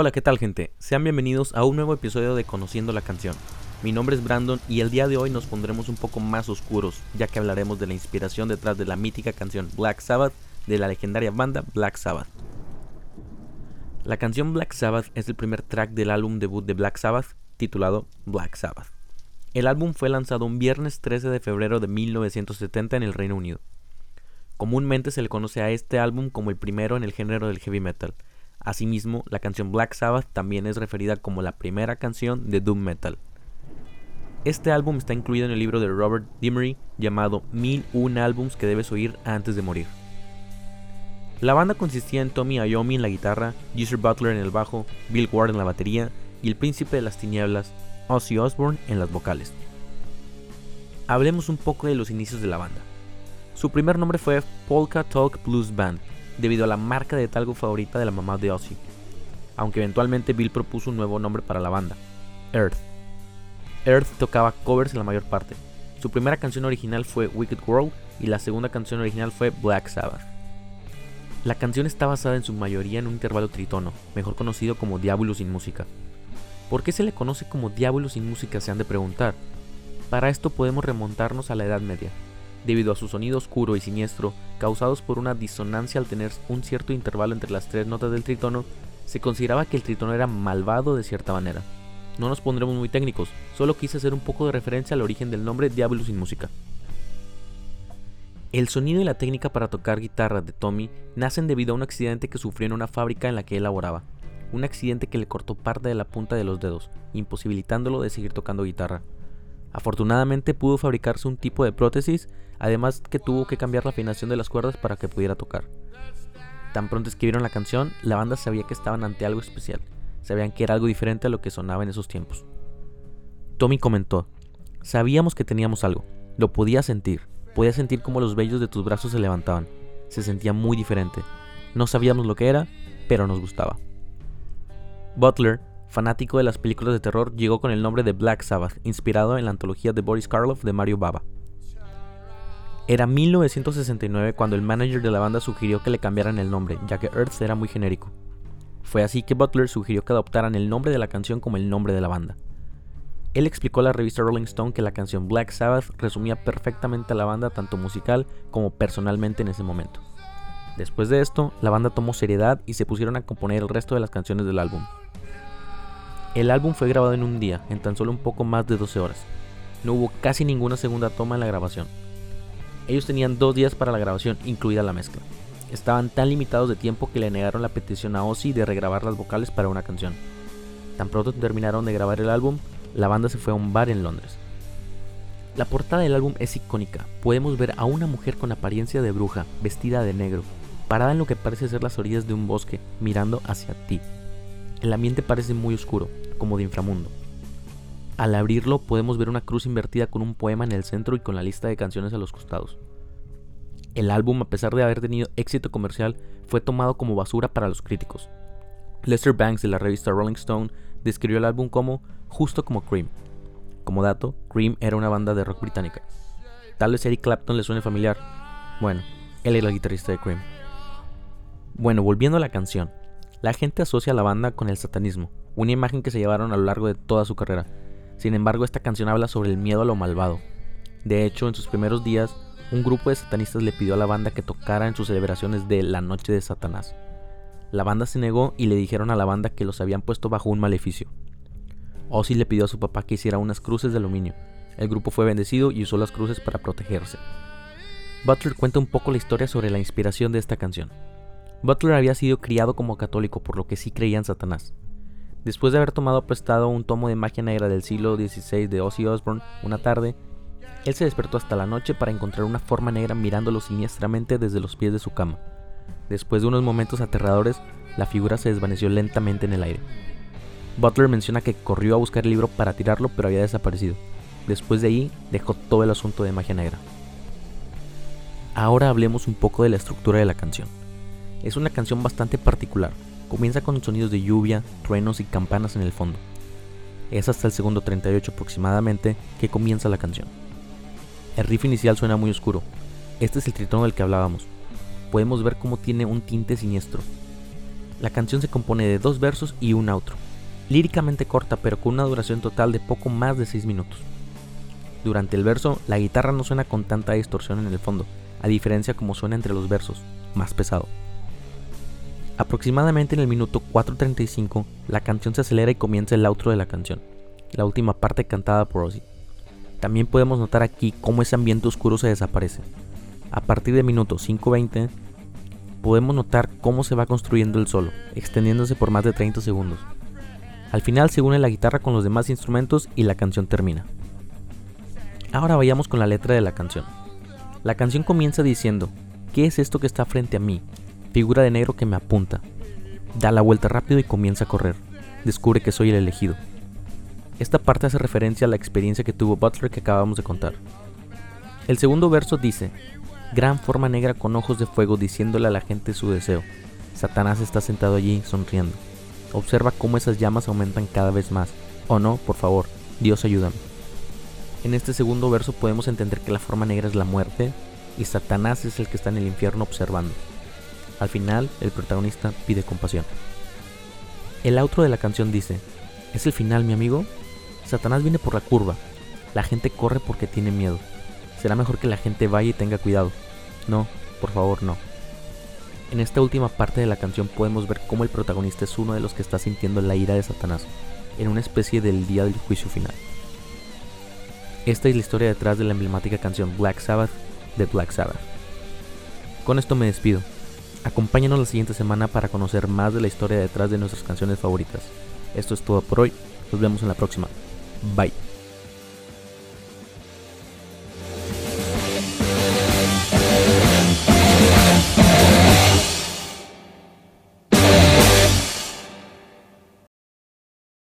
Hola, ¿qué tal gente? Sean bienvenidos a un nuevo episodio de Conociendo la canción. Mi nombre es Brandon y el día de hoy nos pondremos un poco más oscuros, ya que hablaremos de la inspiración detrás de la mítica canción Black Sabbath de la legendaria banda Black Sabbath. La canción Black Sabbath es el primer track del álbum debut de Black Sabbath, titulado Black Sabbath. El álbum fue lanzado un viernes 13 de febrero de 1970 en el Reino Unido. Comúnmente se le conoce a este álbum como el primero en el género del heavy metal, Asimismo, la canción Black Sabbath también es referida como la primera canción de Doom Metal. Este álbum está incluido en el libro de Robert Dimery llamado 1001 álbums que debes oír antes de morir. La banda consistía en Tommy Iommi en la guitarra, Geezer Butler en el bajo, Bill Ward en la batería y el príncipe de las tinieblas, Ozzy Osbourne en las vocales. Hablemos un poco de los inicios de la banda. Su primer nombre fue Polka Talk Blues Band, debido a la marca de talgo favorita de la mamá de Ozzy, aunque eventualmente Bill propuso un nuevo nombre para la banda, Earth. Earth tocaba covers en la mayor parte. Su primera canción original fue Wicked World y la segunda canción original fue Black Sabbath. La canción está basada en su mayoría en un intervalo tritono, mejor conocido como Diablo sin música. ¿Por qué se le conoce como Diablo sin música? Se han de preguntar. Para esto podemos remontarnos a la Edad Media, debido a su sonido oscuro y siniestro, causados por una disonancia al tener un cierto intervalo entre las tres notas del tritono, se consideraba que el tritono era malvado de cierta manera. No nos pondremos muy técnicos, solo quise hacer un poco de referencia al origen del nombre Diablo sin música. El sonido y la técnica para tocar guitarra de Tommy nacen debido a un accidente que sufrió en una fábrica en la que él laboraba, un accidente que le cortó parte de la punta de los dedos, imposibilitándolo de seguir tocando guitarra. Afortunadamente pudo fabricarse un tipo de prótesis además que tuvo que cambiar la afinación de las cuerdas para que pudiera tocar. Tan pronto escribieron la canción, la banda sabía que estaban ante algo especial, sabían que era algo diferente a lo que sonaba en esos tiempos. Tommy comentó, sabíamos que teníamos algo, lo podía sentir, podía sentir como los vellos de tus brazos se levantaban, se sentía muy diferente, no sabíamos lo que era, pero nos gustaba. Butler, fanático de las películas de terror, llegó con el nombre de Black Sabbath, inspirado en la antología de Boris Karloff de Mario Baba. Era 1969 cuando el manager de la banda sugirió que le cambiaran el nombre, ya que Earth era muy genérico. Fue así que Butler sugirió que adoptaran el nombre de la canción como el nombre de la banda. Él explicó a la revista Rolling Stone que la canción Black Sabbath resumía perfectamente a la banda tanto musical como personalmente en ese momento. Después de esto, la banda tomó seriedad y se pusieron a componer el resto de las canciones del álbum. El álbum fue grabado en un día, en tan solo un poco más de 12 horas. No hubo casi ninguna segunda toma en la grabación. Ellos tenían dos días para la grabación, incluida la mezcla. Estaban tan limitados de tiempo que le negaron la petición a Ozzy de regrabar las vocales para una canción. Tan pronto terminaron de grabar el álbum, la banda se fue a un bar en Londres. La portada del álbum es icónica. Podemos ver a una mujer con apariencia de bruja, vestida de negro, parada en lo que parece ser las orillas de un bosque, mirando hacia ti. El ambiente parece muy oscuro, como de inframundo. Al abrirlo podemos ver una cruz invertida con un poema en el centro y con la lista de canciones a los costados. El álbum, a pesar de haber tenido éxito comercial, fue tomado como basura para los críticos. Lester Banks de la revista Rolling Stone describió el álbum como justo como Cream. Como dato, Cream era una banda de rock británica. Tal vez Eric Clapton le suene familiar. Bueno, él era el guitarrista de Cream. Bueno, volviendo a la canción. La gente asocia a la banda con el satanismo, una imagen que se llevaron a lo largo de toda su carrera, sin embargo, esta canción habla sobre el miedo a lo malvado. De hecho, en sus primeros días, un grupo de satanistas le pidió a la banda que tocara en sus celebraciones de la Noche de Satanás. La banda se negó y le dijeron a la banda que los habían puesto bajo un maleficio. Ozzy le pidió a su papá que hiciera unas cruces de aluminio. El grupo fue bendecido y usó las cruces para protegerse. Butler cuenta un poco la historia sobre la inspiración de esta canción. Butler había sido criado como católico por lo que sí creía en Satanás. Después de haber tomado prestado un tomo de magia negra del siglo XVI de Ozzy Osbourne una tarde, él se despertó hasta la noche para encontrar una forma negra mirándolo siniestramente desde los pies de su cama. Después de unos momentos aterradores, la figura se desvaneció lentamente en el aire. Butler menciona que corrió a buscar el libro para tirarlo, pero había desaparecido. Después de ahí, dejó todo el asunto de magia negra. Ahora hablemos un poco de la estructura de la canción. Es una canción bastante particular, Comienza con sonidos de lluvia, truenos y campanas en el fondo. Es hasta el segundo 38 aproximadamente que comienza la canción. El riff inicial suena muy oscuro. Este es el tritono del que hablábamos. Podemos ver cómo tiene un tinte siniestro. La canción se compone de dos versos y un outro, líricamente corta pero con una duración total de poco más de 6 minutos. Durante el verso, la guitarra no suena con tanta distorsión en el fondo, a diferencia como suena entre los versos, más pesado. Aproximadamente en el minuto 4.35, la canción se acelera y comienza el outro de la canción, la última parte cantada por Ozzy. También podemos notar aquí cómo ese ambiente oscuro se desaparece. A partir del minuto 5.20, podemos notar cómo se va construyendo el solo, extendiéndose por más de 30 segundos. Al final se une la guitarra con los demás instrumentos y la canción termina. Ahora vayamos con la letra de la canción. La canción comienza diciendo, ¿qué es esto que está frente a mí? Figura de negro que me apunta. Da la vuelta rápido y comienza a correr. Descubre que soy el elegido. Esta parte hace referencia a la experiencia que tuvo Butler que acabamos de contar. El segundo verso dice, gran forma negra con ojos de fuego diciéndole a la gente su deseo. Satanás está sentado allí sonriendo. Observa cómo esas llamas aumentan cada vez más. Oh no, por favor, Dios ayúdame. En este segundo verso podemos entender que la forma negra es la muerte y Satanás es el que está en el infierno observando. Al final, el protagonista pide compasión. El outro de la canción dice, ¿es el final mi amigo? Satanás viene por la curva. La gente corre porque tiene miedo. Será mejor que la gente vaya y tenga cuidado. No, por favor, no. En esta última parte de la canción podemos ver cómo el protagonista es uno de los que está sintiendo la ira de Satanás, en una especie del día del juicio final. Esta es la historia detrás de la emblemática canción Black Sabbath de Black Sabbath. Con esto me despido. Acompáñanos la siguiente semana para conocer más de la historia detrás de nuestras canciones favoritas. Esto es todo por hoy. Nos vemos en la próxima. Bye.